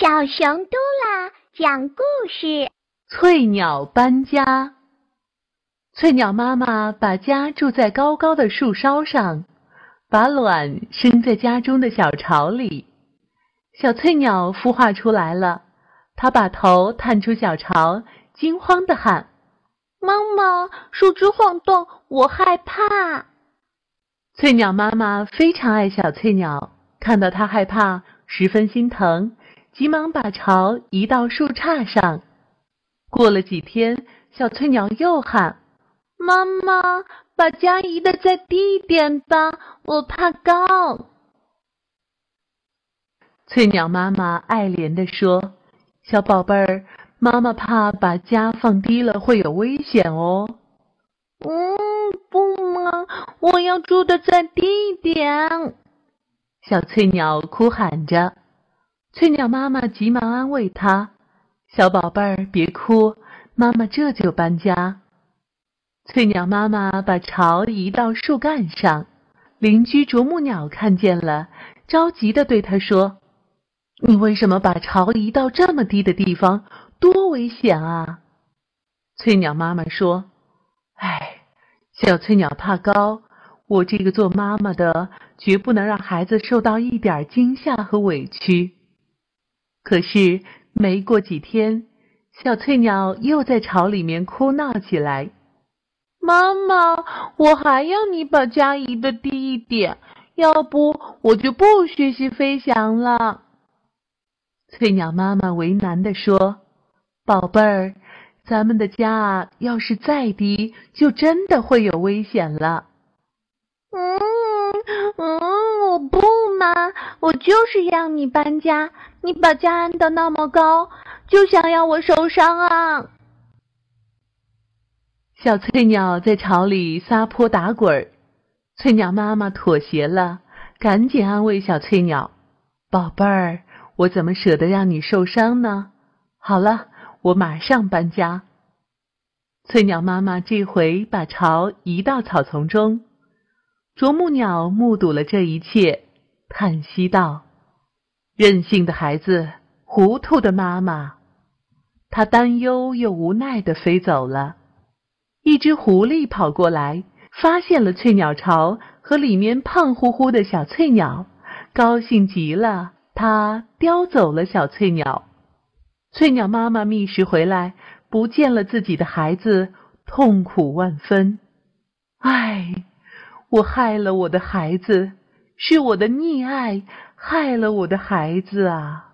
小熊嘟啦讲故事：翠鸟搬家。翠鸟妈妈把家住在高高的树梢上，把卵生在家中的小巢里。小翠鸟孵化出来了，它把头探出小巢，惊慌地喊：“妈妈，树枝晃动，我害怕。”翠鸟妈妈非常爱小翠鸟，看到它害怕，十分心疼。急忙把巢移到树杈上。过了几天，小翠鸟又喊：“妈妈，把家移的再低一点吧，我怕高。”翠鸟妈妈爱怜地说：“小宝贝儿，妈妈怕把家放低了会有危险哦。”“嗯，不嘛，我要住的再低一点。”小翠鸟哭喊着。翠鸟妈妈急忙安慰它：“小宝贝儿，别哭，妈妈这就搬家。”翠鸟妈妈把巢移到树干上，邻居啄木鸟看见了，着急地对它说：“你为什么把巢移到这么低的地方？多危险啊！”翠鸟妈妈说：“哎，小翠鸟怕高，我这个做妈妈的绝不能让孩子受到一点惊吓和委屈。”可是没过几天，小翠鸟又在巢里面哭闹起来。妈妈，我还要你把家移的低一点，要不我就不学习飞翔了。翠鸟妈妈为难地说：“宝贝儿，咱们的家啊，要是再低，就真的会有危险了。”嗯嗯，我不嘛，我就是要你搬家。你把家安的那么高，就想要我受伤啊！小翠鸟在巢里撒泼打滚，翠鸟妈妈妥协了，赶紧安慰小翠鸟：“宝贝儿，我怎么舍得让你受伤呢？好了，我马上搬家。”翠鸟妈妈这回把巢移到草丛中，啄木鸟目睹了这一切，叹息道。任性的孩子，糊涂的妈妈，他担忧又无奈地飞走了。一只狐狸跑过来，发现了翠鸟巢和里面胖乎乎的小翠鸟，高兴极了。它叼走了小翠鸟。翠鸟妈妈觅食回来，不见了自己的孩子，痛苦万分。唉，我害了我的孩子，是我的溺爱。害了我的孩子啊！